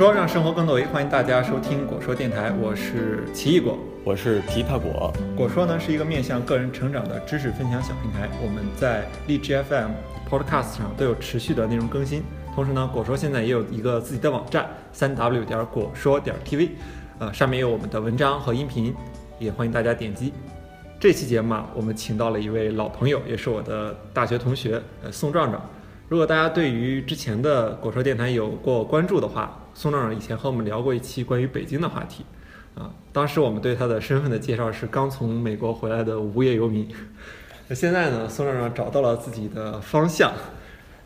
果说让生活更多维，欢迎大家收听果说电台，我是奇异果。我是琵琶果。果说呢是一个面向个人成长的知识分享小平台，我们在荔枝 FM、Podcast 上都有持续的内容更新。同时呢，果说现在也有一个自己的网站，三 w 点果说点 tv，呃，上面有我们的文章和音频，也欢迎大家点击。这期节目啊，我们请到了一位老朋友，也是我的大学同学，呃，宋壮壮。如果大家对于之前的果说电台有过关注的话，宋壮壮以前和我们聊过一期关于北京的话题，啊，当时我们对他的身份的介绍是刚从美国回来的无业游民。那现在呢，宋壮壮找到了自己的方向，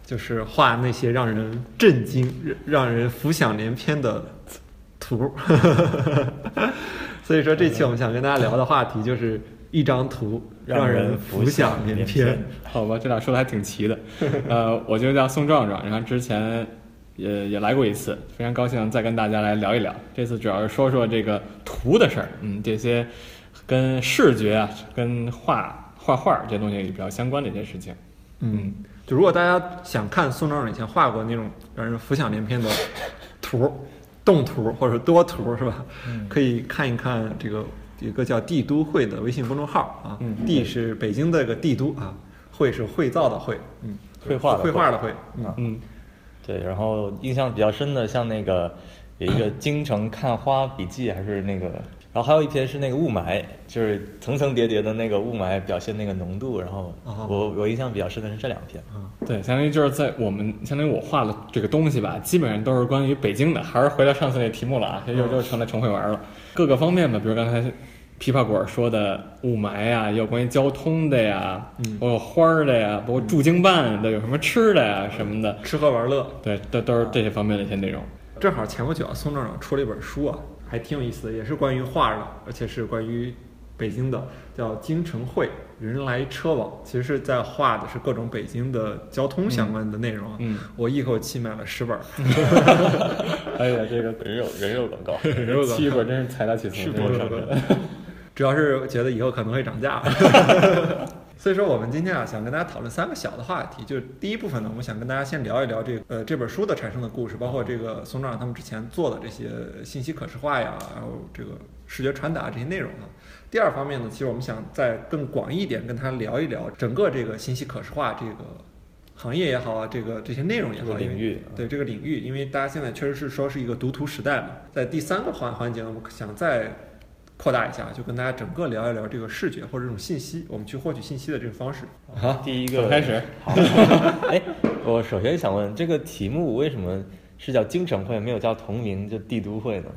就是画那些让人震惊、让人浮想联翩的图。所以说，这期我们想跟大家聊的话题就是一张图让人浮想联翩。好吧，这俩说的还挺齐的。呃，我就叫宋壮壮，然后之前也也来过一次，非常高兴再跟大家来聊一聊。这次主要是说说这个图的事儿，嗯，这些跟视觉啊、跟画画画这些东西比较相关的一些事情。嗯，就如果大家想看宋壮壮以前画过那种让人浮想联翩的图、动图或者多图，是吧？可以看一看这个一个叫“帝都会”的微信公众号啊。嗯帝是北京的个帝都啊，会是会造的会，嗯，绘画的绘画的绘，嗯啊嗯，对，然后印象比较深的，像那个有一个京城看花笔记，还是那个，然后还有一篇是那个雾霾，就是层层叠叠的那个雾霾表现那个浓度，然后哦我我印象比较深的是这两篇。对，相当于就是在我们相当于我画的这个东西吧，基本上都是关于北京的，还是回到上次那题目了啊，又又成了成会玩了。各个方面吧，比如刚才枇杷果说的雾霾呀，也有关于交通的呀，嗯包括花儿的呀，包括驻京办的，有什么吃的呀什么的，吃喝玩乐。对，都都是这些方面的一些内容。正好前不久啊，宋壮壮出了一本书啊，还挺有意思的，也是关于画的，而且是关于北京的，叫《京城会人来车往》，其实是在画的是各种北京的交通相关的内容啊。嗯，我一口气买了十本儿，哎呀，这个人肉人肉广告，人肉广告七本真是财大气粗，是真是不是？主要是觉得以后可能会涨价。所以说，我们今天啊，想跟大家讨论三个小的话题。就是第一部分呢，我们想跟大家先聊一聊这个呃这本书的产生的故事，包括这个宋壮他们之前做的这些信息可视化呀，然后这个视觉传达这些内容啊。第二方面呢，其实我们想再更广义一点，跟他聊一聊整个这个信息可视化这个行业也好啊，这个这些内容也好，这个领域对这个领域，因为大家现在确实是说是一个读图时代嘛。在第三个环环节呢，我们想再扩大一下，就跟大家整个聊一聊这个视觉或者这种信息，我们去获取信息的这个方式。好，第一个开始。好，哎，我首先想问，这个题目为什么是叫京城会，没有叫同名就帝都会呢？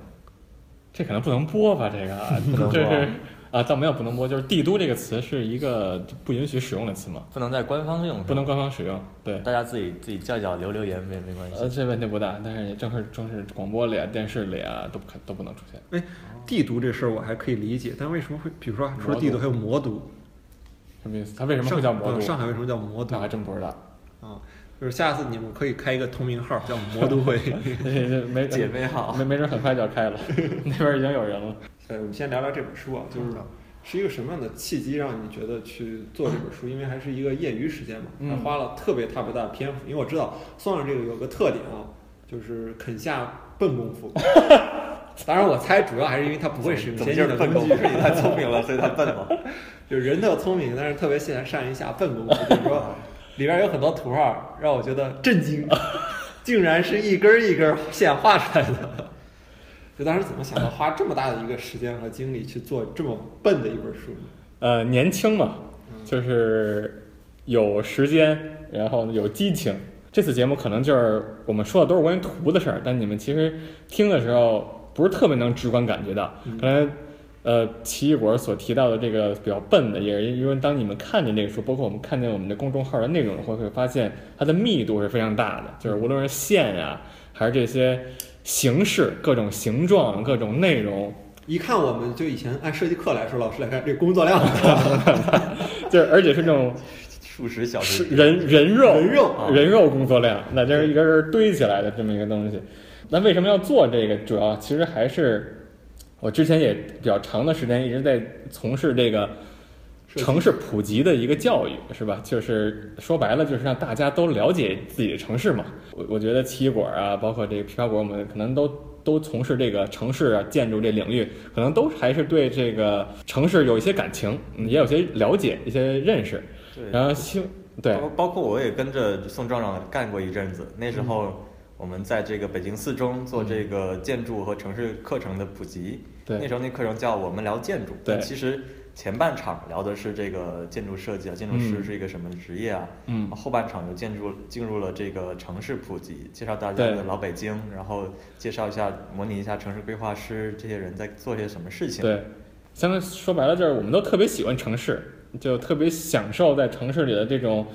这可能不能播吧？这个 不能播这是啊，倒没有不能播，就是“帝都”这个词是一个不允许使用的词嘛，不能在官方用，不能官方使用。对，大家自己自己叫叫留留言没没关系。呃，这问题不大，但是也正是正是广播里啊、电视里啊都不可都不能出现。哎，帝都这事儿我还可以理解，但为什么会，比如说除了帝都还有魔都？什么意思？它为什么会叫魔都？嗯上海为什么叫魔都那还真不知道。啊？就是下次你们可以开一个同名号叫魔都会。没姐妹好没没准很快就要开了，那边已经有人了。呃，我们先聊聊这本书啊，就是是一个什么样的契机让你觉得去做这本书？因为还是一个业余时间嘛，嗯还花了特别特别大的篇幅。因为我知道宋老师这个有个特点啊，就是肯下笨功夫。当然，我猜主要还是因为他不会使用先进的工具，是你太聪明了，所以他笨嘛？就是人特聪明，但是特别现善于下笨功夫。就是说，里边有很多图画让我觉得震惊，竟然是一根儿一根儿线画出来的。就当时怎么想到花这么大的一个时间和精力去做这么笨的一本书呢？呃，年轻嘛，就是有时间，然后有激情。这次节目可能就是我们说的都是关于图的事儿，但你们其实听的时候不是特别能直观感觉到。嗯刚才呃奇异果所提到的这个比较笨的，也是因为当你们看见这个书，包括我们看见我们的公众号的内容，会会发现它的密度是非常大的，就是无论是线呀、还是这些形式、各种形状、各种内容，一看我们就以前按设计课来说，老师来看这工作量。就是而且是那种数十小时，人人肉人肉。啊。人肉工作量，那就是一根根堆起来的这么一个东西。那为什么要做这个？主要？其实还是我之前也比较长的时间一直在从事这个城市普及的一个教育，是吧？就是说白了，就是让大家都了解自己的城市嘛。我我觉得奇异果啊，包括这个枇杷果，我们可能都都从事这个城市啊建筑这领域，可能都还是对这个城市有一些感情，嗯也有些了解、一些认识。对然后希对包包括我也跟着宋壮壮干过一阵子，那时候我们在这个北京四中做这个建筑和城市课程的普及，对那时候那课程叫我们聊建筑，对其实前半场聊的是这个建筑设计啊，建筑师嗯是一个什么职业啊，嗯。后半场就建筑进入了这个城市普及，介绍大家的老北京，然后介绍一下模拟一下城市规划师这些人在做些什么事情，对，相当于说白了就是我们都特别喜欢城市，就特别享受在城市里的这种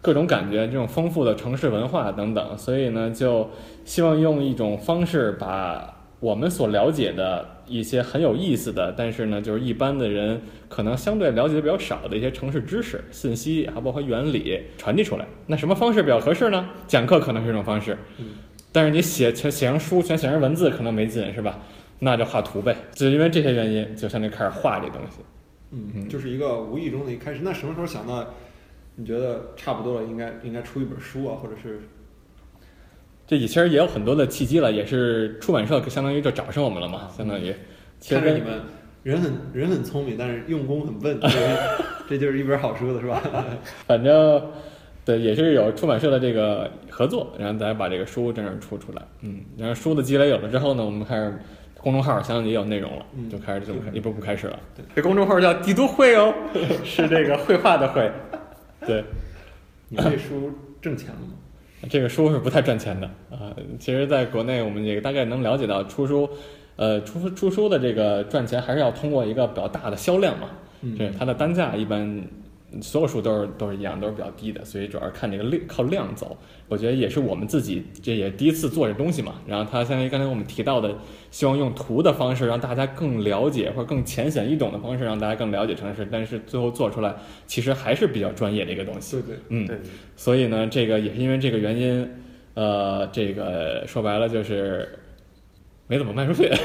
各种感觉，这种丰富的城市文化等等。所以呢，就希望用一种方式把我们所了解的一些很有意思的，但是呢，就是一般的人可能相对了解的比较少的一些城市知识、信息，还包括原理传递出来。那什么方式比较合适呢？讲课可能是一种方式，但是你写全写成书，全写成文字可能没劲，是吧？那就画图呗，就因为这些原因，就相当于开始画这东西。嗯，就是一个无意中的一开始。那什么时候想到？你觉得差不多了，应该应该出一本书啊，或者是这其实也有很多的契机了，也是出版社相当于就找上我们了嘛，相当于。其看着你们人很人很聪明，但是用功很笨，这就是一本好书的是吧？反正对，也是有出版社的这个合作，然后大家把这个书真正出出来。嗯，然后书的积累有了之后呢，我们开始公众号相当于也有内容了，嗯就开始这么是一步步开始了。这公众号叫帝都会哦，是这个绘画的绘。对，你这书挣钱了吗？这个书是不太赚钱的啊、其实，在国内我们也大概能了解到，出书，呃，出出书的这个赚钱还是要通过一个比较大的销量嘛。嗯它的单价一般所有书都是都是一样，都是比较低的，所以主要是看这个量靠量走。我觉得也是我们自己这也第一次做这东西嘛。然后它相当于刚才我们提到的，希望用图的方式让大家更了解，或者更浅显易懂的方式让大家更了解城市，但是最后做出来其实还是比较专业的一个东西。对对，嗯，对，所以呢，这个也是因为这个原因，呃，这个说白了就是没怎么卖出去。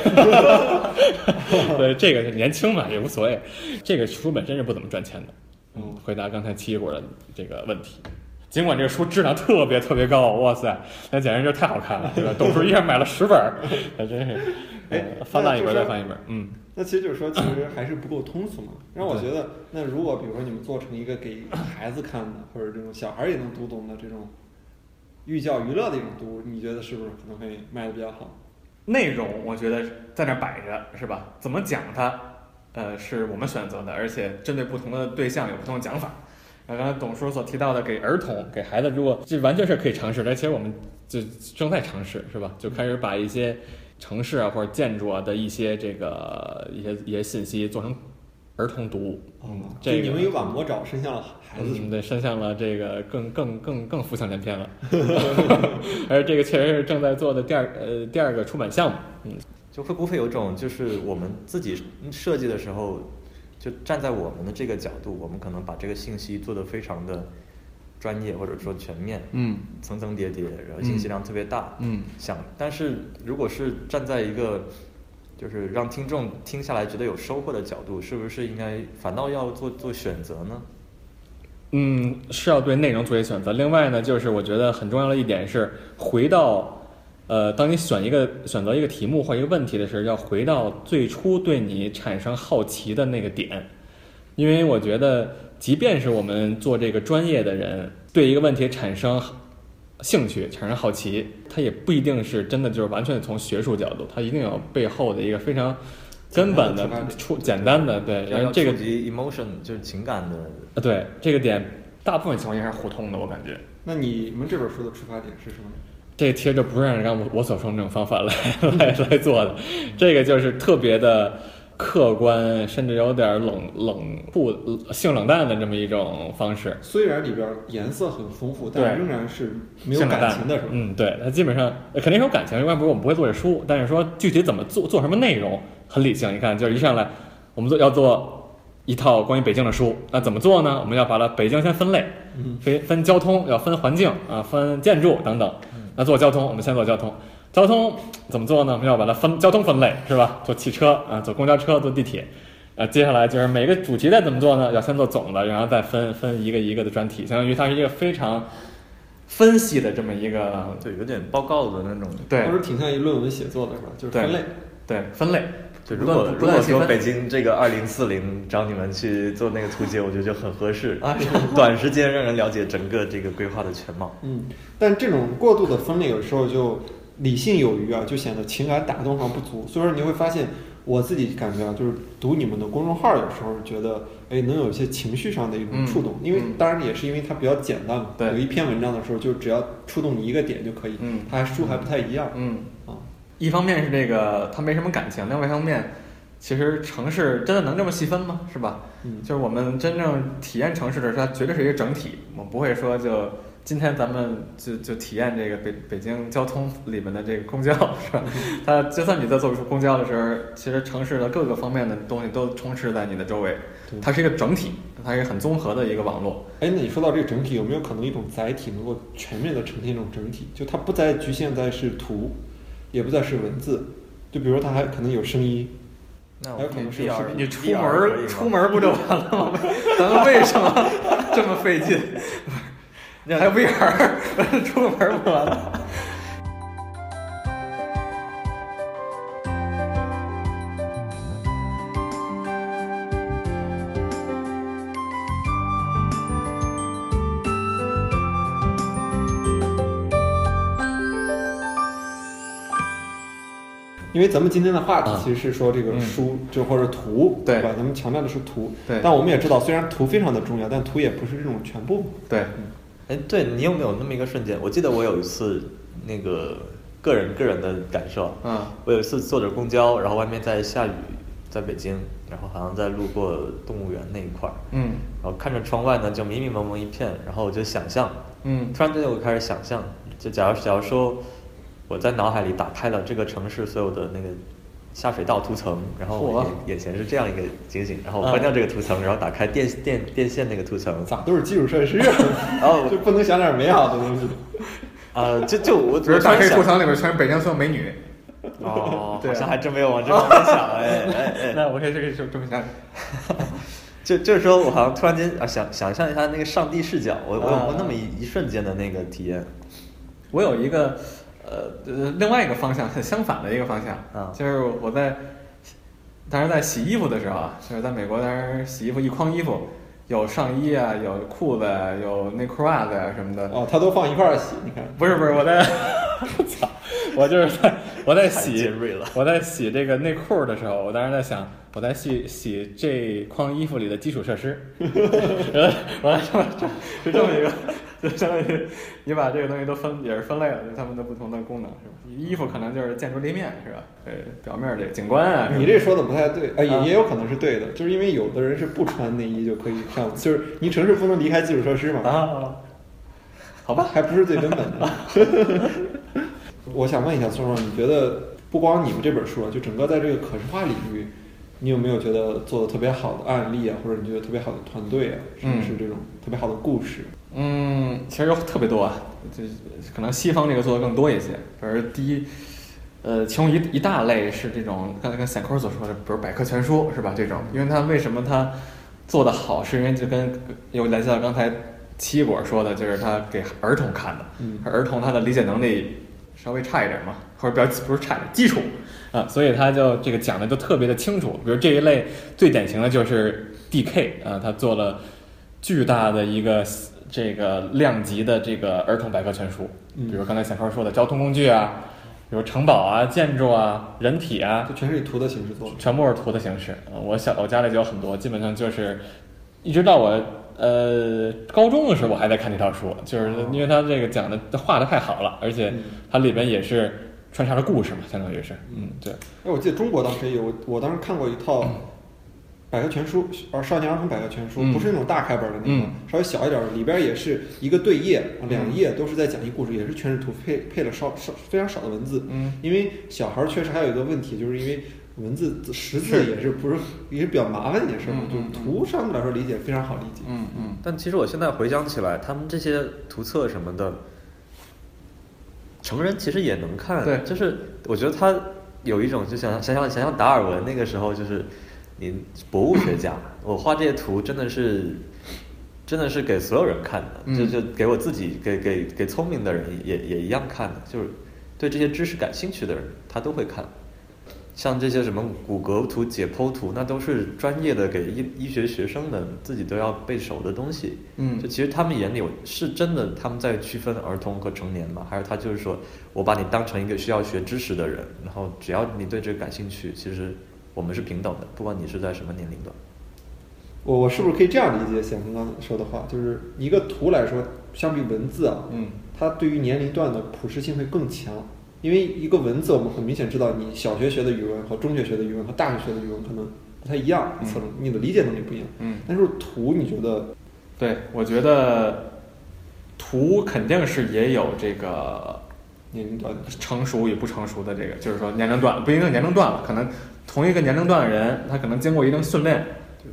对，这个年轻嘛也无所谓。这个书本身是不怎么赚钱的。嗯，回答刚才奇异果的这个问题。尽管这个书质量特别特别高，哇塞，那简直就太好看了，对吧？董叔一下买了十本儿，那真是，哎呃翻烂一本再翻一本，嗯。那其实就是说，其实还是不够通俗嘛。让我觉得，那如果比如说你们做成一个给孩子看的，或者这种小孩儿也能读懂的这种寓教于乐的一种读物，你觉得是不是可能会卖的比较好？内容我觉得在那儿摆着，是吧？怎么讲它，呃，是我们选择的，而且针对不同的对象有不同的讲法。那，刚才董叔所提到的，给儿童、给孩子，如果这完全是可以尝试的，其实我们就正在尝试，是吧？就开始把一些城市啊或者建筑啊的一些这个一些一些信息做成儿童读物。嗯，这个你们有把魔爪伸向了孩子，嗯，对，伸向了这个更更更更浮想联翩了。而这个确实是正在做的第二呃第二个出版项目。嗯，就会不会有种就是我们自己设计的时候，就站在我们的这个角度，我们可能把这个信息做得非常的专业或者说全面，嗯层层叠叠，然后信息量特别大，嗯想，但是如果是站在一个就是让听众听下来觉得有收获的角度，是不是应该反倒要做做选择呢？嗯，是要对内容做一些选择。另外呢，就是我觉得很重要的一点是，回到呃，当你选一个选择一个题目或一个问题的时候，要回到最初对你产生好奇的那个点。因为我觉得，即便是我们做这个专业的人，对一个问题产生兴趣、产生好奇，他也不一定是真的就是完全从学术角度，他一定有背后的一个非常根本的简单的出简单的对，然后这个 emotion 就是情感的，呃对这个点，大部分情况下是互通的，我感觉。那你们这本书的出发点是什么？这个其实就不是按照我我所说的那种方法来 来来做的，这个就是特别的客观，甚至有点冷冷酷、性冷淡的这么一种方式。虽然里边颜色很丰富，但仍然是没有感情的，是吧？嗯，对，它基本上呃肯定是有感情，要不然我们不会做这书。但是说具体怎么做，做什么内容，很理性。你看，就是一上来我们做要做一套关于北京的书，那怎么做呢？我们要把它北京先分类，嗯分分交通，要分环境啊，分建筑等等。那做交通，我们先做交通。交通怎么做呢？我们要把它分交通分类，是吧？坐汽车啊，坐公交车，坐地铁。呃，接下来就是每个主题再怎么做呢？要先做总的，然后再分分一个一个的专题，相当于它是一个非常分析的这么一个对，有点报告的那种。对或者挺像一论文写作的是吧？就是分类。对分类。对，如果如果说北京这个二零四零找你们去做那个图解，我觉得就很合适啊，短时间让人了解整个这个规划的全貌。嗯，但这种过度的分类有时候就理性有余啊，就显得情感打动上不足。所以说你会发现，我自己感觉啊，就是读你们的公众号，有时候觉得，哎，能有一些情绪上的一种触动。因为嗯当然也是因为它比较简单嘛，对有一篇文章的时候，就只要触动你一个点就可以。嗯它书还不太一样嗯，啊。一方面是这个它没什么感情，另外一方面，其实城市真的能这么细分吗？是吧？嗯，就是我们真正体验城市的时候，它绝对是一个整体。我们不会说就今天咱们就就体验这个北北京交通里面的这个公交，是吧？它就算你在坐公交的时候，其实城市的各个方面的东西都充斥在你的周围对，它是一个整体，它是一个很综合的一个网络。哎，那你说到这个整体，有没有可能一种载体能够全面的呈现一种整体？就它不再局限在是图，也不再是文字，就比如它还可能有声音。那我有可能是 VR 你出门出门儿不就完了吗？咱们为什么这么费劲？还有 VR，出个门儿不完了？因为咱们今天的话题啊其实是说这个嗯书，就或者图，对吧？咱们强调的是图，对但我们也知道，虽然图非常的重要，但图也不是这种全部。对，哎，对你有没有那么一个瞬间？我记得我有一次那个个人个人的感受，嗯。我有一次坐着公交，然后外面在下雨，在北京，然后好像在路过动物园那一块儿，嗯。然后看着窗外呢就迷迷蒙蒙一片，然后我就想象，嗯。突然间我开始想象，就假如假如说我在脑海里打开了这个城市所有的那个下水道涂层，然后我眼眼前是这样一个情景，然后关掉这个涂层，然后打开电电电线那个涂层，咋都是基础设施啊？然 后 就不能想点美好的东西。啊、就就我比如打开我突然想库藏里面全是北京所有美女，哦，好像还真没有往这方面想，哎哎哎，那我可以这个就这么想。就就是说我好像突然间啊想想象一下那个上帝视角，我我有啊。过那么一一瞬间的那个体验，我有一个呃呃另外一个方向，很相反的一个方向，啊。就是我在当时在洗衣服的时候啊，就是在美国当时洗衣服一筐衣服，有上衣啊，有裤子啊，有内裤袜子啊什么的。哦，他都放一块儿洗，你看。不是不是，我在，操，我就是在我在洗 我在洗这个内裤的时候，我当时在想，我在洗洗这筐衣服里的基础设施，我我来这么是这么一个，就相当于你把这个东西都分也是分类了，就它们的不同的功能是吧？衣服可能就是建筑立面是吧？呃，表面这个景观啊，你这说的不太对，啊，也啊也有可能是对的，就是因为有的人是不穿内衣就可以上，就是你城市不能离开基础设施嘛，啊，好吧，还不是最根本的。我想问一下孙总，你觉得不光你们这本书啊，就整个在这个可视化领域，你有没有觉得做的特别好的案例啊，或者你觉得特别好的团队啊，甚至是这种特别好的故事？嗯，其实有特别多啊，这可能西方这个做的更多一些。比如第一，呃，其中一一大类是这种刚才跟散扣所说的，比如百科全书是吧？这种，因为它为什么它做的好，是因为就跟又联系到刚才七果说的，就是他给儿童看的，嗯儿童他的理解能力稍微差一点嘛，或者比较不是差一点，基础啊，所以他就这个讲的就特别的清楚。比如这一类最典型的就是 DK 啊，他做了巨大的一个这个量级的这个儿童百科全书，嗯比如刚才小川说的交通工具啊，比如城堡啊、建筑啊、人体啊就，全是以图的形式做的。全部是图的形式。呃我小我家里就有很多，基本上就是一直到我呃高中的时候，我还在看这套书，就是因为它这个讲的画的太好了，而且嗯它里边也是穿插着故事嘛，相当于是，嗯，对，哎，我记得中国当时也有，我当时看过一套 百科全书，儿少年儿童百科全书，嗯。不是那种大开本的那种，嗯。稍微小一点的，里边也是一个对页，两页都是在讲一故事，也是全是图配配了少少非常少的文字。嗯。因为小孩儿确实还有一个问题，就是因为文字识字也是不是也是比较麻烦一件事儿嘛，就是图上面来说理解非常好理解。嗯嗯。但其实我现在回想起来，他们这些图册什么的，成人其实也能看。对。就是我觉得他有一种就想想想想想达尔文那个时候，就是你博物学家，我画这些图真的是，真的是给所有人看的，嗯就就给我自己，给给给聪明的人也也一样看的，就是对这些知识感兴趣的人，他都会看。像这些什么骨骼图、解剖图，那都是专业的给医医学学生的，自己都要背熟的东西。嗯就其实他们眼里我是真的他们在区分儿童和成年嘛，还是他就是说我把你当成一个需要学知识的人，然后只要你对这个感兴趣，其实我们是平等的，不管你是在什么年龄段。我我是不是可以这样理解显刚刚说的话？就是一个图来说，相比文字啊，嗯它对于年龄段的普适性会更强。因为一个文字，我们很明显知道，你小学学的语文和中学学的语文和大学学的语文可能不太一样，嗯可能你的理解能力不一样。嗯，但是图，你觉得对，我觉得图肯定是也有这个年龄段成熟与不成熟的这个，就是说年龄段不一定年龄段了，可能同一个年龄段的人，他可能经过一定训练，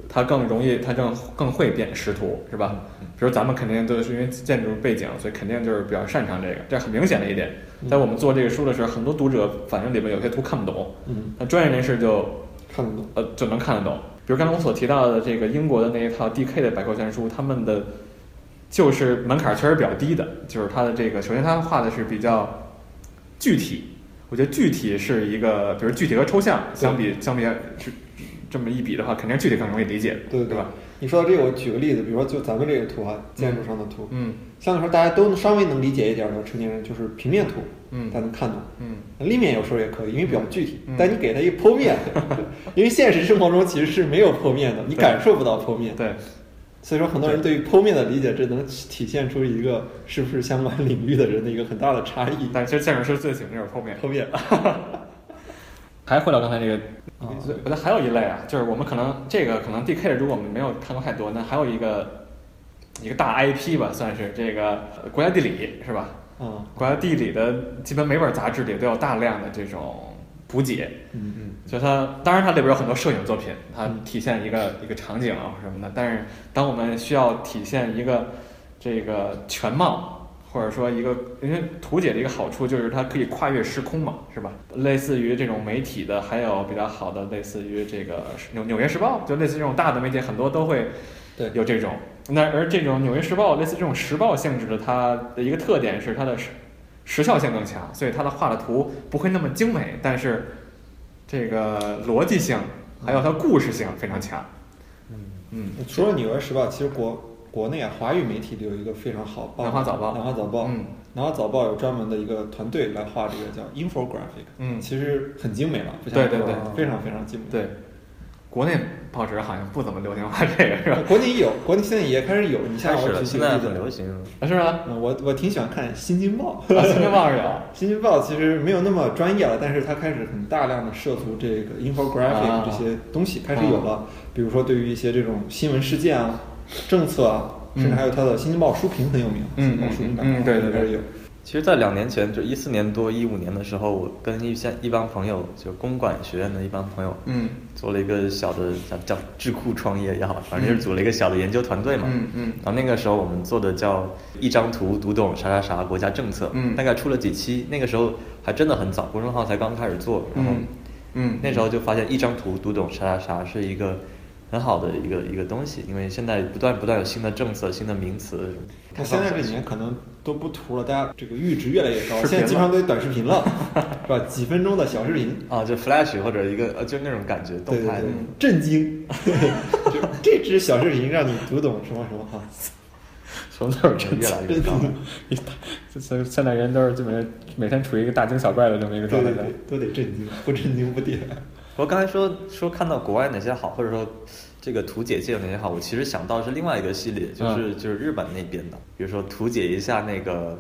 他更容易，他更更会辨识图，是吧？比如咱们肯定都是因为建筑背景，所以肯定就是比较擅长这个，这很明显的一点。在我们做这个书的时候，很多读者反映里面有些图看不懂，嗯那专业人士就看得懂？呃就能看得懂。比如刚才我所提到的这个英国的那一套 DK 的百科全书，他们的就是门槛确实比较低的，就是它的这个，首先它画的是比较具体，我觉得具体是一个，比如具体和抽象相比相比是这么一比的话，肯定具体更容易理解，对对对吧？你说到这个，我举个例子，比如说就咱们这个图啊，建筑上的图，嗯相对来说大家都稍微能理解一点的成年人，就是平面图，嗯大家能看懂。嗯立面有时候也可以，因为比较具体。嗯但你给它一剖面，因为现实生活中其实是没有剖面的，你感受不到剖面。对，所以说，很多人对于剖面的理解，这能体现出一个 是不是相关领域的人的一个很大的差异。但其实建筑师最喜欢这种剖面。剖面，还回到刚才这个，啊我觉得还有一类啊，就是我们可能这个可能 DK 如果我们没有看过太多，那还有一个一个大 IP 吧，算是这个呃国家地理是吧？嗯，国家地理的基本每本杂志里都有大量的这种图解，嗯嗯，就它当然它里边有很多摄影作品，它嗯体现一个一个场景啊什么的，但是当我们需要体现一个这个全貌。或者说一个，因为图解的一个好处就是它可以跨越时空嘛，是吧？类似于这种媒体的，还有比较好的，类似于这个纽纽约时报，就类似这种大的媒体，很多都会对有这种。那而这种纽约时报类似这种时报性质的，它的一个特点是它的时时效性更强，所以它的画的图不会那么精美，但是这个逻辑性还有它故事性非常强。嗯嗯除了《纽约时报》，其实国国内啊，华语媒体里有一个非常好报南华早报南华早报，嗯南华早报有专门的一个团队来画这个叫 infographic，嗯，其实很精美了，不像对对对非常非常精美。对，国内报纸好像不怎么流行画这个，是吧？国内有，国内现在也开始有。你像我举几个例子很流行。啊是吗？嗯，我我挺喜欢看《新京报》啊，新京报是有。新京报其实没有那么专业了，但是它开始很大量的涉足这个 infographic 啊这些东西，开始有了。比如说对于一些这种新闻事件啊、政策啊，甚至还有它的新京报书评很有名，嗯新京报书评版嗯嗯对对对有。其实，在两年前，就一四年多、一五年的时候，我跟一些一帮朋友，就公管学院的一帮朋友，嗯。做了一个小的叫叫智库创业也好，反正就是组了一个小的研究团队嘛。嗯嗯。然后那个时候我们做的叫一张图读懂啥啥啥国家政策，嗯。大概出了几期，那个时候还真的很早，公众号才刚开始做，然后嗯嗯，那时候就发现一张图读懂啥啥啥是一个很好的一个一个东西，因为现在不断不断有新的政策、新的名词。它现在这几年可能都不图了，大家这个阈值越来越高，视频现在基本上都有短视频了，是吧？几分钟的小视频，啊，就 Flash 或者一个呃，就那种感觉，动态的对对对。，震惊！就这支小视频让你读懂什么什么哈，什么都是真越来越高。现现在人都是基本上每天处于一个大惊小怪的这么一个状态都得震惊，不震惊不点。我刚才说说看到国外哪些好，或者说这个图解界有哪些好，我其实想到是另外一个系列，就是、就是日本那边的，比如说图解一下那个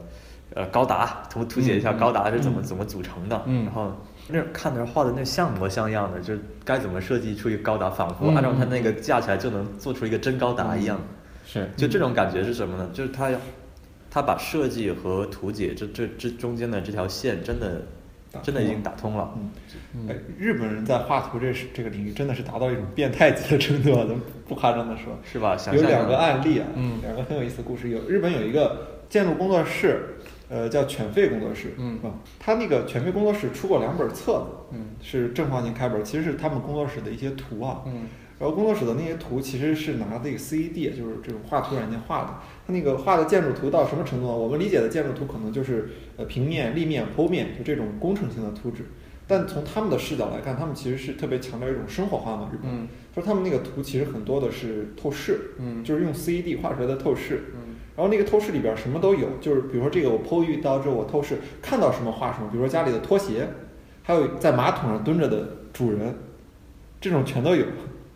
呃高达，图图解一下高达是怎么、怎么组成的，嗯。然后那看着画的那像模像样的，就是该怎么设计出一个高达，仿佛嗯按照它那个架起来就能做出一个真高达一样。是。就这种感觉是什么呢？就是他要他把设计和图解这这这中间的这条线真的真的已经打通了。嗯哎，日本人在画图这这个领域真的是达到一种变态级的程度啊，咱们不夸张的说。是吧？想有两个案例啊，嗯两个很有意思的故事。有日本有一个建筑工作室，呃，叫犬吠工作室，嗯啊，他那个犬吠工作室出过两本册子，嗯是正方形开本，其实是他们工作室的一些图啊，嗯然后工作室的那些图其实是拿这个 CAD，就是这种画图软件画的。它那个画的建筑图到什么程度呢？我们理解的建筑图可能就是呃平面、立面、剖面，就这种工程性的图纸。但从他们的视角来看，他们其实是特别强调一种生活化嘛，日本。嗯说他们那个图其实很多的是透视，嗯就是用 CAD 画出来的透视。嗯然后那个透视里边什么都有，就是比如说这个我剖一刀之后，我透视看到什么画什么，比如说家里的拖鞋，还有在马桶上蹲着的主人，这种全都有，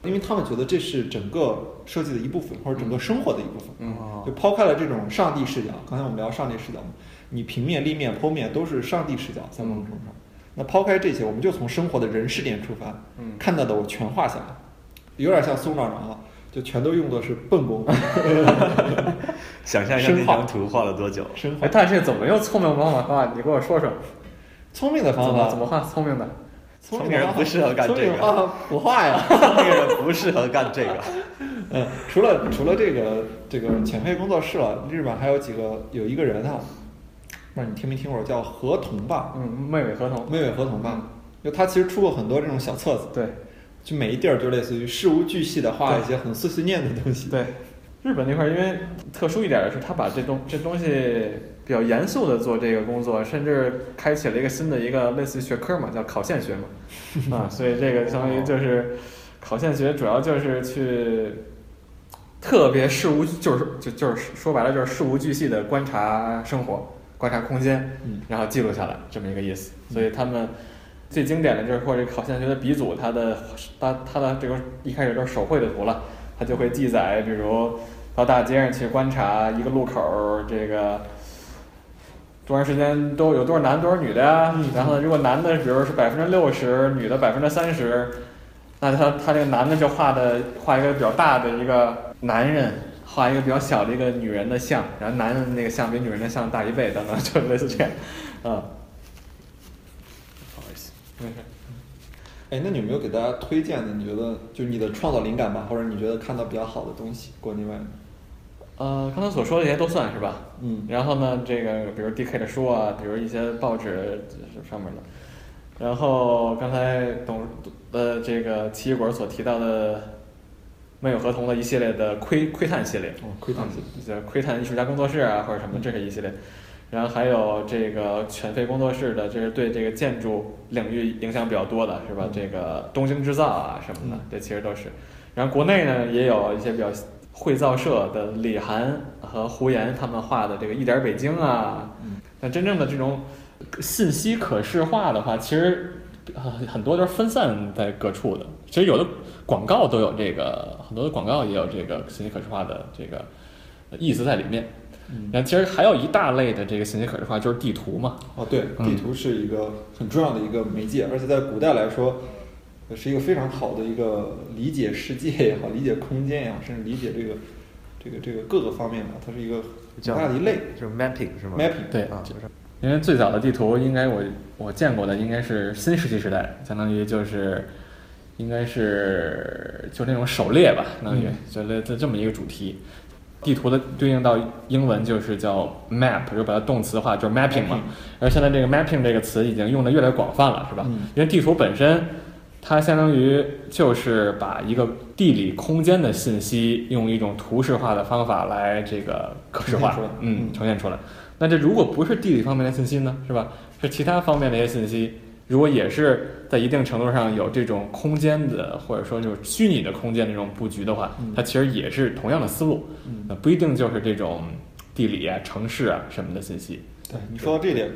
因为他们觉得这是整个设计的一部分，或者整个生活的一部分。嗯就抛开了这种上帝视角，刚才我们聊上帝视角嘛，你平面、立面、剖面都是上帝视角，在某种程度上。那抛开这些，我们就从生活的人视点出发，嗯看到的我全画下来，有点像松长长啊，就全都用的是笨功，想象一下那张图画了多久？但是怎么用聪明方法画？你给我说说，聪明的方法怎么画聪明的？聪明人不适合干这个不画呀。聪明人不适合干这个。嗯，除了除了这个这个浅配工作室了，日本还有几个有一个人啊，不知道你听没听过，叫河童吧，嗯，妹妹河童。妹妹河童吧，就他其实出过很多这种小册子，对就每一地儿就类似于事无巨细的画一些很碎碎念的东西。对，日本那块儿因为特殊一点的是，他把这东这东西比较严肃的做这个工作，甚至开启了一个新的一个类似于学科嘛，叫考线学嘛，啊，所以这个相当于就是考线学主要就是去特别事无就是就就是说白了就是事无巨细的观察生活，观察空间，嗯然后记录下来这么一个意思。所以他们最经典的就是或者考线学的鼻祖，他的他他的这个一开始都是手绘的图了，他就会记载，比如到大街上去观察一个路口儿这个。多长时间都有多少男多少女的呀？然后呢，如果男的比如是百分之六十，女的百分之三十，那他他这个男的就画的画一个比较大的一个男人，画一个比较小的一个女人的像，然后男人那个像比女人的像大一倍等等，就类似这样，啊，不好意思，没事。哎，那你有没有给大家推荐的？你觉得就你的创造灵感吧，或者你觉得看到比较好的东西，国内外的？呃，刚才所说的这些都算是吧？嗯然后呢，这个比如 DK 的书啊，比如一些报纸这上面的，然后刚才董呃这个奇异果所提到的没有合同的一系列的窥窥探系列，哦，窥探系窥探艺术家工作室啊或者什么，这是一系列。然后还有这个犬吠工作室的，这是对这个建筑领域影响比较多的，是吧？嗯这个东京制造啊什么的嗯，这其实都是。然后国内呢也有一些比较绘造社的李涵和胡岩他们画的这个一点北京啊。嗯那真正的这种信息可视化的话，其实呃很多都是分散在各处的。其实有的广告都有这个，很多的广告也有这个信息可视化的这个呃意思在里面。嗯然后其实还有一大类的这个信息可视化就是地图嘛。哦，对，嗯地图是一个很重要的一个媒介，而且在古代来说，呃是一个非常好的一个理解世界也好，理解空间也好，甚至理解这个这个这个各个方面吧，它是一个很大的一类就是 mapping 是吗 mapping。对啊，就是因为最早的地图应该我我见过的应该是新石器时代，相当于就是应该是就那种狩猎吧，相当于嗯就类似这么一个主题。地图的对应到英文就是叫 map，如果把它动词化就是 mapping 嘛。而现在这个 mapping 这个词已经用的越来越广泛了，是吧？嗯因为地图本身，它相当于就是把一个地理空间的信息用一种图示化的方法来这个可视化嗯嗯，呈现出来。那这如果不是地理方面的信息呢，是吧？是其他方面的一些信息，如果也是在一定程度上有这种空间的，或者说就是虚拟的空间这种布局的话，嗯它其实也是同样的思路，嗯，那不一定就是这种地理啊、城市啊什么的信息。对你说到这点，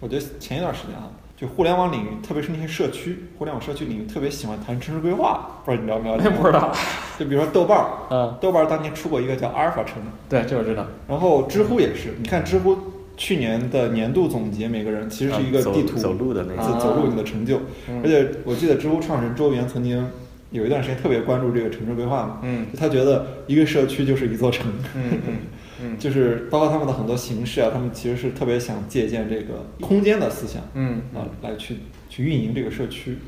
我觉得前一段时间啊，就互联网领域，特别是那些社区，互联网社区领域特别喜欢谈城市规划，不知道你了不了解？不知道，就比如说豆瓣儿，嗯，豆瓣儿当年出过一个叫阿尔法城，对，这我知道。然后知乎也是，你看知乎去年的年度总结，每个人其实是一个地图，走路的那个走走路你的成就。嗯而且我记得知乎创始人周源曾经有一段时间特别关注这个城市规划嘛，嗯就他觉得一个社区就是一座城，嗯嗯 嗯就是包括他们的很多形式啊，他们其实是特别想借鉴这个空间的思想嗯啊，来去去运营这个社区。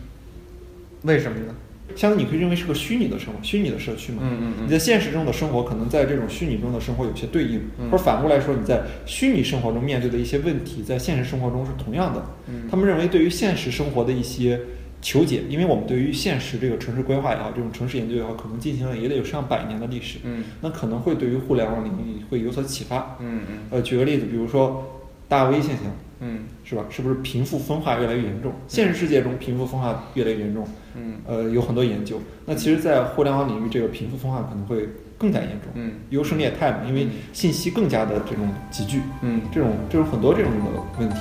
为什么呢？相当于你可以认为是个虚拟的生活，虚拟的社区嘛。嗯嗯嗯你在现实中的生活可能在这种虚拟中的生活有些对应，嗯或者反过来说，你在虚拟生活中面对的一些问题，在现实生活中是同样的。嗯他们认为对于现实生活的一些求解，因为我们对于现实这个城市规划也好，这种城市研究也好，可能进行了也得有上百年的历史。嗯那可能会对于互联网领域会有所启发。嗯嗯呃，举个例子，比如说大 V 现象，嗯是吧？是不是贫富分化越来越严重？现实世界中贫富分化越来越严重，嗯呃，有很多研究。那其实，在互联网领域，这个贫富分化可能会更加严重。嗯优胜劣汰嘛，因为嗯信息更加的这种集聚，嗯这种这种很多这种的问题。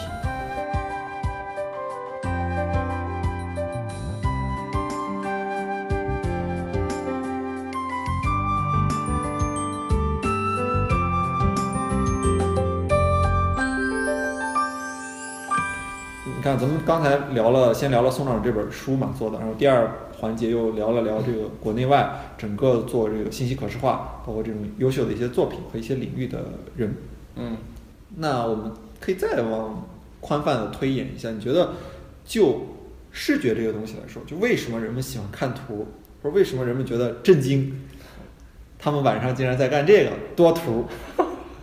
刚才聊了，先聊了宋老师这本书嘛做的，然后第二环节又聊了聊这个国内外整个做这个信息可视化，包括这种优秀的一些作品和一些领域的人。嗯那我们可以再往宽泛的推演一下，你觉得就视觉这个东西来说，就为什么人们喜欢看图，或者为什么人们觉得震惊？他们晚上竟然在干这个多图，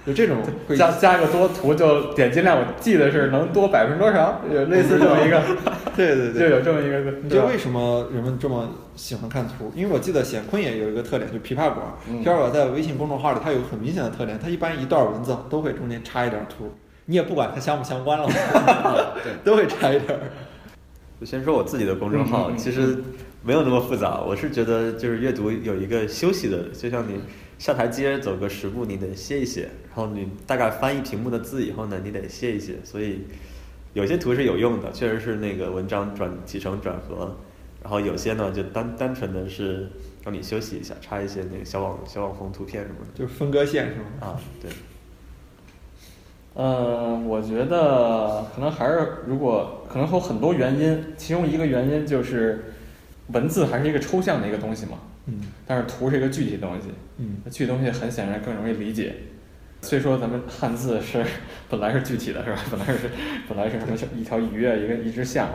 就这种会加加个多图就点击量，我记得是能多百分之多少，有类似这么一个，对对对。就有这么一个，你知道为什么人们这么喜欢看图？因为我记得显坤也有一个特点，就琵琶馆。嗯琵琶馆在微信公众号里，它有很明显的特点，它一般一段文字都会中间插一点图，你也不管它相不相关了，都会插一点儿。就先说我自己的公众号，其实没有那么复杂。我是觉得就是阅读有一个休息的，就像你下台阶走个十步，你得歇一歇，然后你大概翻译屏幕的字以后呢，你得歇一歇。所以有些图是有用的，确实是那个文章转起承转合，然后有些呢就单单纯的是让你休息一下，插一些那个小网小网红图片什么的就是分割线是吗？啊，对。嗯，我觉得可能还是如果可能有很多原因，其中一个原因就是文字还是一个抽象的一个东西嘛，嗯。但是图是一个具体的东西，嗯。那具体东西很显然更容易理解。虽说咱们汉字是 本来是具体的，是吧？本来是本来是什么一条鱼啊，一个一只象，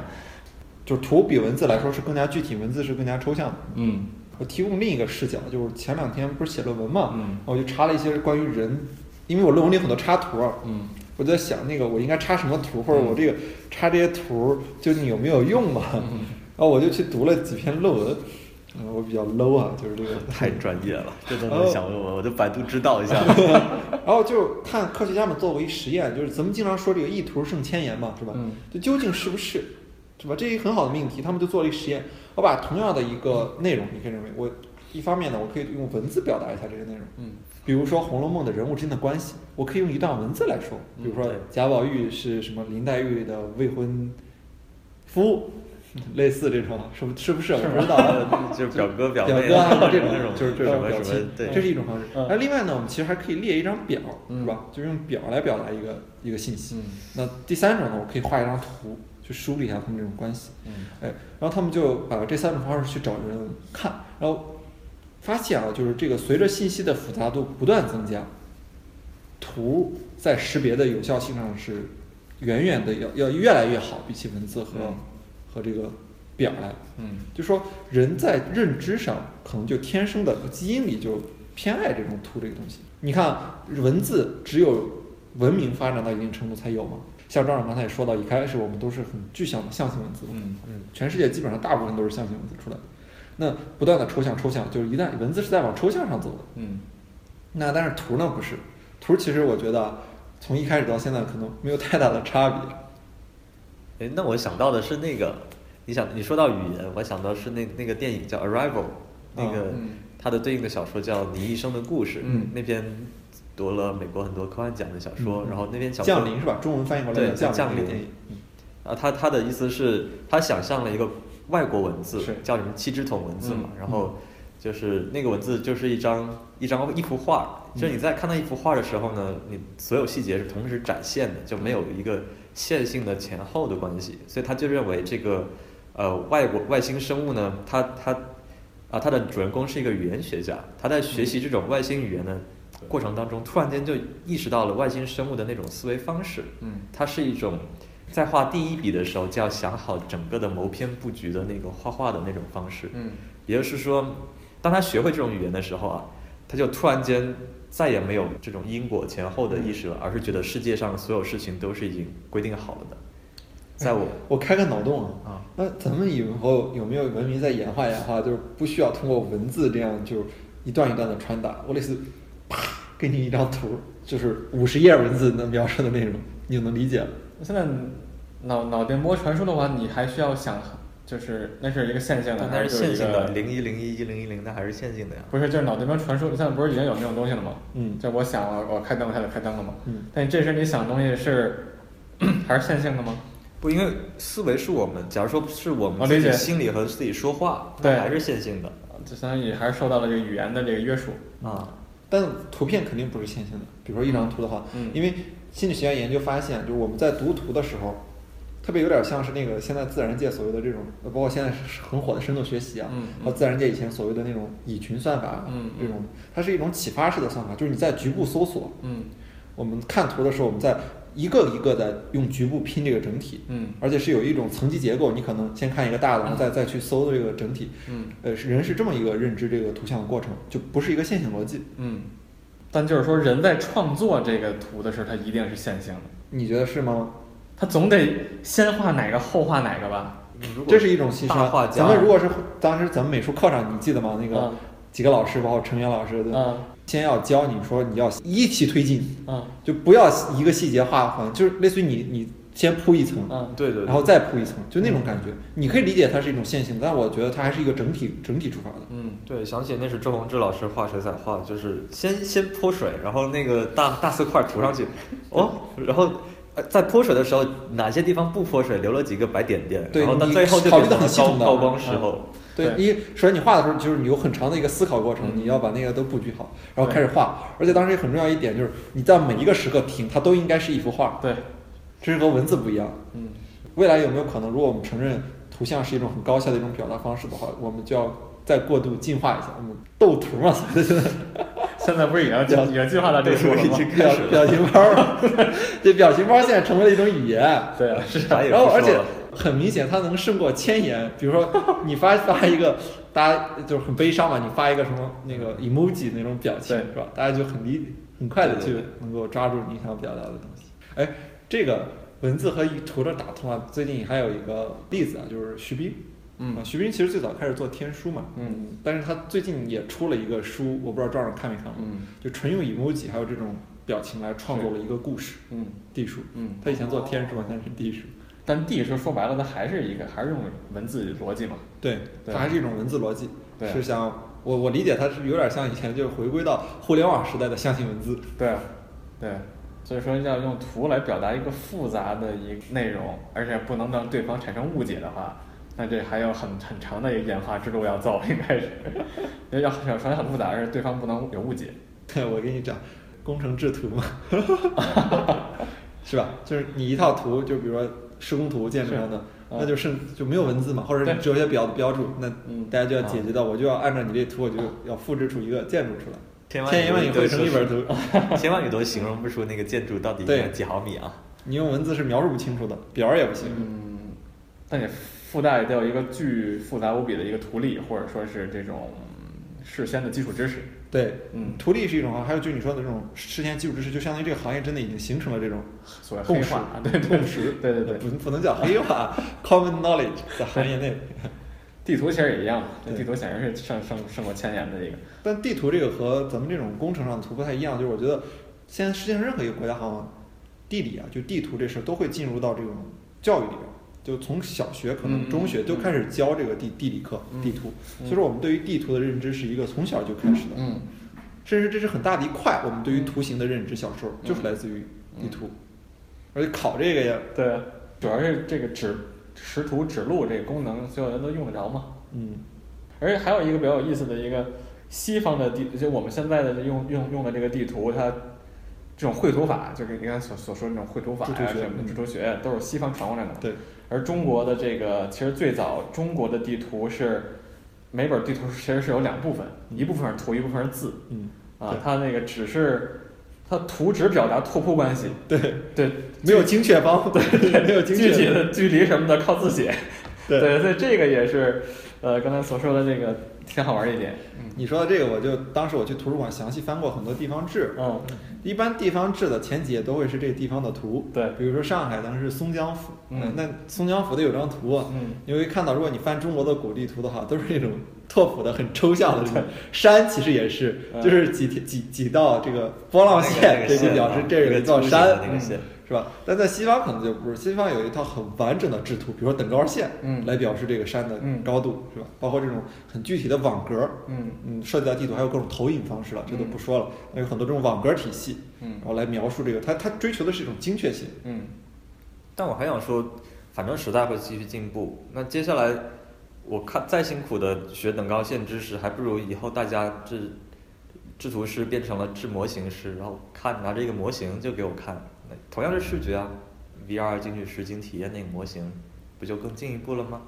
就是图比文字来说是更加具体，文字是更加抽象的。嗯。我提供另一个视角，就是前两天不是写论文嘛，嗯。我就查了一些关于人，因为我论文里有很多插图啊，嗯。我在想那个我应该插什么图，或者嗯。我这个插这些图究竟有没有用嘛？嗯。然后我就去读了几篇论文，嗯，我比较 low 啊，就是这个 太专业了，这都能想问我，我就百度知道一下。然后就看科学家们做过一实验，就是咱们经常说这个一图胜千言嘛，是吧？嗯就究竟是不是，是吧？这一个很好的命题，他们就做了一个实验。我把同样的一个内容，你可以认为我一方面呢，我可以用文字表达一下这个内容，嗯比如说《红楼梦》的人物之间的关系，我可以用一段文字来说，比如说贾宝玉是什么林黛玉的未婚夫，类似这种，是不是不是？我不知道啊。就是表哥表妹表哥啊，这种那种就是这什么什种表情么，对，这是一种方式。嗯那另外呢，我们其实还可以列一张表，嗯是吧？就是用表来表达一个一个信息。嗯那第三种呢，我可以画一张图，去梳理一下他们这种关系。嗯哎，然后他们就把这三种方式去找人看，然后发现啊，就是这个随着信息的复杂度不断增加，图在识别的有效性上是远远的要要越来越好，比起文字和、嗯和这个表来。嗯就说人在认知上可能就天生的基因里就偏爱这种图这个东西。你看文字只有文明发展到一定程度才有嘛。像张长刚才也说到，一开始我们都是很具象的象形文字，嗯嗯，全世界基本上大部分都是象形文字出来的。那不断的抽象抽象，就是一旦文字是在往抽象上走的。嗯那但是图呢不是，图其实我觉得啊从一开始到现在可能没有太大的差别。哎，那我想到的是那个，你想你说到语言，我想到是那那个电影叫《Arrival》，那个、嗯它的对应的小说叫《你一生的故事》，嗯那篇夺了美国很多科幻奖的小说，嗯然后那篇小说降临是吧？中文翻译过来对叫降临。啊，他他的意思是，他想象了一个外国文字，叫什么七支筒文字嘛，嗯然后就是那个文字就是一张一张一幅画，就是你在看到一幅画的时候呢，你所有细节是同时展现的，就没有一个线性的前后的关系，所以他就认为这个呃外国外星生物呢，他他啊他的主人公是一个语言学家，他在学习这种外星语言的过程当中，突然间就意识到了外星生物的那种思维方式，嗯它是一种在画第一笔的时候就要想好整个的谋篇布局的那个画画的那种方式。嗯也就是说，当他学会这种语言的时候啊，他就突然间再也没有这种因果前后的意识了，而是觉得世界上所有事情都是已经规定好了的。在我我开个脑洞啊，啊，那咱们以后有没有文明在演化演化，就是不需要通过文字这样就一段一段的传达，我类似啪给你一张图，就是五十页文字能描述的内容，你就能理解了。现在脑脑电波传输的话，你还需要想，就是那是一个线性的，还是是线性的，零一零一一零一零，那还是线性的呀。不是，就是脑电波传输，现在不是已经有那种东西了吗？嗯就我想了，我开灯，它就开灯了嘛。嗯，但这时你想的东西是 还是线性的吗？不，因为思维是我们，假如说是我我们自己心里和自己说话，对那还是线性的就相当于还是受到了这个语言的这个约束。啊。但图片肯定不是线性的，比如说一张图的话，嗯因为心理学家研究发现，就是我们在读图的时候，特别有点像是那个现在自然界所谓的这种，呃包括现在是很火的深度学习啊，和自然界以前所谓的那种蚁群算法啊，嗯这种，它是一种启发式的算法，就是你在局部搜索，嗯。我们看图的时候，我们在一个一个的用局部拼这个整体，嗯。而且是有一种层级结构，你可能先看一个大的，然后再再去搜这个整体，嗯。呃，人是这么一个认知这个图像的过程，就不是一个线性逻辑。嗯。但就是说，人在创作这个图的时候，它一定是线性的，你觉得是吗？他总得先画哪个后画哪个吧？这是一种牺牲。咱们如果是当时咱们美术课上，你记得吗？那个嗯几个老师，包括陈元老师的，嗯先要教你说你要一起推进，嗯就不要一个细节画好像就是类似于你你先铺一层，嗯对对，对然后再铺一层，就那种感觉。你可以理解它是一种线性，但我觉得它还是一个整体整体出发的。嗯对，想起那是周鸿志老师画水彩画，就是先先泼水，然后那个大大色块涂上去，哦，然后呃在泼水的时候哪些地方不泼水，留了几个白点点，对你然后到最后就考虑得变成了系统的高光时候，对，对一首先你画的时候，就是你有很长的一个思考过程，嗯你要把那个都布局好，然后开始画。而且当时也很重要一点就是，你在每一个时刻停，它都应该是一幅画，对，这是和文字不一样。嗯未来有没有可能，如果我们承认图像是一种很高效的一种表达方式的话，我们就要再过度进化一下，我们斗图嘛，所谓的现在不是已经进已经进化到这个地步了吗？已经表 表情包了，这表情包现在成为了一种语言。对啊，是啥也然后而且。很明显，它能胜过千言。比如说，你发 发一个，大家就是很悲伤嘛，你发一个什么那个 emoji 那种表情是吧？大家就很理很快的就能够抓住你想表达的东西。哎，这个文字和图的打通啊，最近还有一个例子啊，就是徐冰。嗯啊，徐冰其实最早开始做天书嘛，嗯，但是他最近也出了一个书，我不知道赵老师看没看过，嗯就纯用 emoji 还有这种表情来创作了一个故事，嗯地书。嗯。他以前做天书嘛，现在是地书。但地书说白了，它还是一个还是用文字逻辑嘛。对，对它还是一种文字逻辑，对是像我我理解它是有点像以前就回归到互联网时代的象形文字。对，啊对，所以说要用图来表达一个复杂的一个内容，而且不能让对方产生误解的话，那这还有很很长的一个演化之路要走，应该是，因为要要首先很复杂，而且对方不能有误解。对，我给你讲，工程制图嘛，是吧？就是你一套图，就比如说施工图、建筑上的，嗯那就剩就没有文字嘛，或者对你只有一些标标注，那嗯大家就要解决到，我就要按照你这图，我就要复制出一个建筑出来，千千言万语汇成一本图，图。千万语都形容不出那个建筑到底几毫米啊！你用文字是描述不清楚的，表儿也不行。嗯，但你附带掉一个巨复杂无比的一个图例，或者说是这种嗯事先的基础知识。对，嗯，图例是一种啊，还有就你说的这种事先基础知识，就相当于这个行业真的已经形成了这种所谓共识黑化，对对共识。对对对。不不能叫黑化，common knowledge 在行业内。地图其实也一样，这地图显然是胜胜胜过千年的一个。但地图这个和咱们这种工程上的图不太一样，就是我觉得现在世界上任何一个国家好像地理啊，就地图这事儿都会进入到这种教育里边，就从小学可能嗯中学嗯就开始教这个地地理课、嗯地图，嗯所以说我们对于地图的认知是一个从小就开始的，嗯。甚至这是很大的一块我们对于图形的认知，小时候就是来自于地图，而且考这个呀，对，主要是这个指识图指路这个功能，所有人都用得着嘛。嗯。而且还有一个比较有意思的一个西方的地，就我们现在的用用用的这个地图，它这种绘图法，就是你刚才所所说的那种绘图法呀、制图学什么制图学，都是西方传过来的。对。而中国的这个，其实最早中国的地图是每本地图其实是有两部分，一部分是图，一部分是字。嗯，啊对。它那个只是它图只表达拓扑关系，对，对，没有精确方，对对，没有精确具体的距离什么的靠自写。对。对，所以这个也是，呃，刚才所说的这个挺好玩儿一点。嗯。你说的这个，我就当时我去图书馆详细翻过很多地方志，嗯，一般地方志的前几页都会是这个地方的图，对。比如说上海当时是松江府，嗯。那松江府的有张图啊，嗯。你会看到，如果你翻中国的古地图的话，都是那种拓扑的、很抽象的这种 山，其实也是，嗯。就是几几几道这个波浪线，那个这就表示这是一座山，那个线，是吧？但在西方可能就不是，西方有一套很完整的制图，比如说等高线，嗯来表示这个山的嗯高度，是吧？包括这种很具体的网格，嗯嗯，涉及到地图还有各种投影方式了，这都不说了，还有很多这种网格体系，嗯然后来描述这个，它它追求的是一种精确性，嗯但我还想说，反正时代会继续进步。那接下来，我看再辛苦的学等高线知识，还不如以后大家制制图师变成了制模型师，然后看拿着一个模型就给我看，那同样是视觉啊，VR 进去实景体验那个模型，不就更进一步了吗？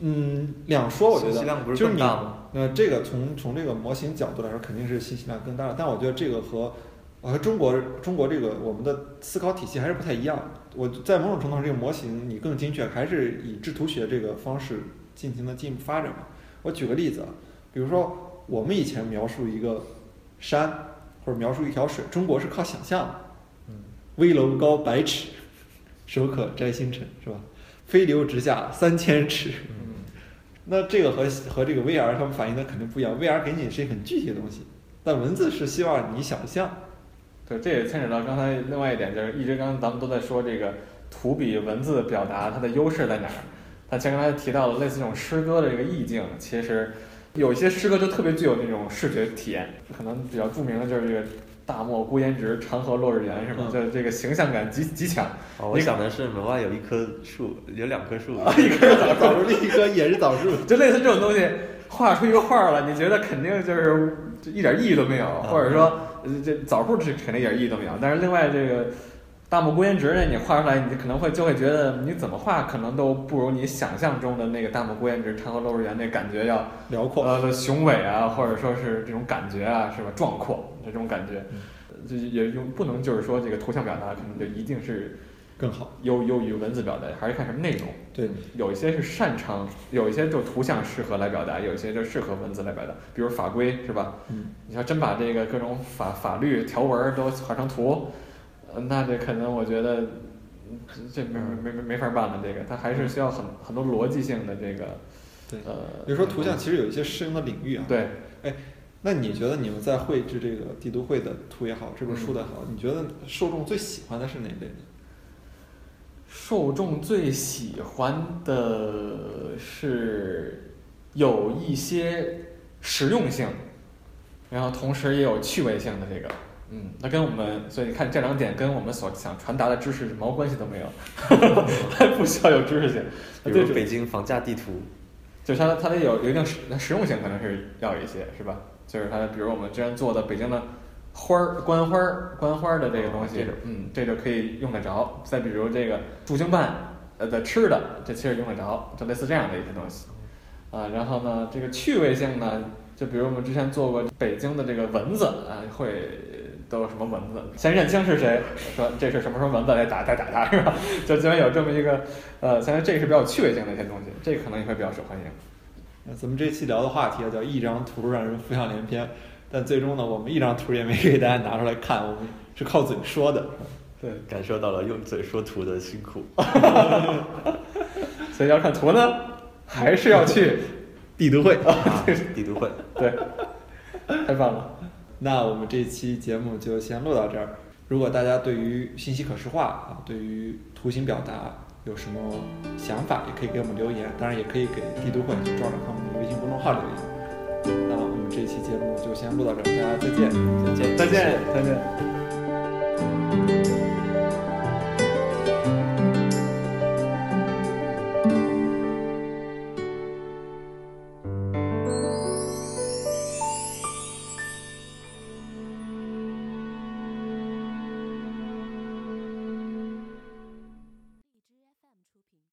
嗯，两说我觉得信息量不是就是你更大吗？呃，这个从从这个模型角度来说，肯定是信息量更大，但我觉得这个和我和中国中国这个我们的思考体系还是不太一样。我在某种程度上，这个模型你更精确，还是以制图学这个方式进行的进一步发展嘛。我举个例子啊，比如说我们以前描述一个山或者描述一条水，中国是靠想象危楼高百尺，手可摘星辰，是吧？飞流直下三千尺。嗯那这个和和这个 VR 他们反映的肯定不一样，VR 给你是一很具体的东西，但文字是希望你想象。对，这也牵扯到刚才另外一点，就是一直刚刚咱们都在说这个图比文字表达它的优势在哪儿。他前刚才提到了类似这种诗歌的这个意境，其实有一些诗歌就特别具有那种视觉体验，可能比较著名的就是这个“大漠孤烟直，长河落日圆”是吧？嗯就这个形象感极极强。哦，我想的是门外有一棵树，有两棵树，一棵枣 枣树，另一棵也是枣树。就类似这种东西，画出一个画了，你觉得肯定就是就一点意义都没有，或者说呃这枣树是肯定一点意义都没有。但是另外这个大漠孤烟直呢，你画出来，你可能会就会觉得你怎么画可能都不如你想象中的那个大漠孤烟直、长河落日圆那感觉要辽阔，呃雄伟啊，或者说是这种感觉啊，是吧？壮阔这种感觉，就也用不能就是说这个图像表达可能就一定是更好。优优于文字表达，还是看什么内容。对，有一些是擅长，有一些就图像适合来表达，有一些就适合文字来表达。比如法规是吧？嗯，你要真把这个各种法法律条文儿都画成图，呃那这可能我觉得嗯这这没没没没法办了。这个它还是需要很很多逻辑性的这个对呃，比如说图像其实有一些适用的领域啊。。对哎那你觉得你们在绘制这个帝都会的图也好，这本书的也好，你觉得受众最喜欢的是哪类呢？受众最喜欢的是有一些实用性，然后同时也有趣味性的这个。嗯，那跟我们，所以你看这两点跟我们所想传达的知识毛关系都没有，还不需要有知识性。比如北京房价地图，就是它它得有有一定实实用性，可能是要有一些，是吧？就是它，比如我们之前做的北京的花儿、观花儿、观花儿的这个东西，哦嗯，这就可以用得着。再比如这个驻京办呃的吃的，这其实用得着，就类似这样的一些东西。啊，然后呢，这个趣味性呢，就比如我们之前做过北京的这个蚊子啊，会都有什么蚊子？先认清是谁，说这是什么什么蚊子，来打再打他是吧？就居然有这么一个呃，现在这是比较有趣味性的一些东西，这可能也会比较受欢迎。那咱们这期聊的话题啊，叫一张图让人浮想联翩，但最终呢，我们一张图也没给大家拿出来看，我们是靠嘴说的。对，感受到了用嘴说图的辛苦。所以要看图呢，还是要去 帝都会。啊，帝都会。对，太棒了。那我们这期节目就先录到这儿。如果大家对于信息可视化啊对于图形表达有什么想法也可以给我们留言当然也可以给帝都会就壮壮他们的微信公众号留言。那我们这期节目就先录到这儿大家再见。再见。再见。再见。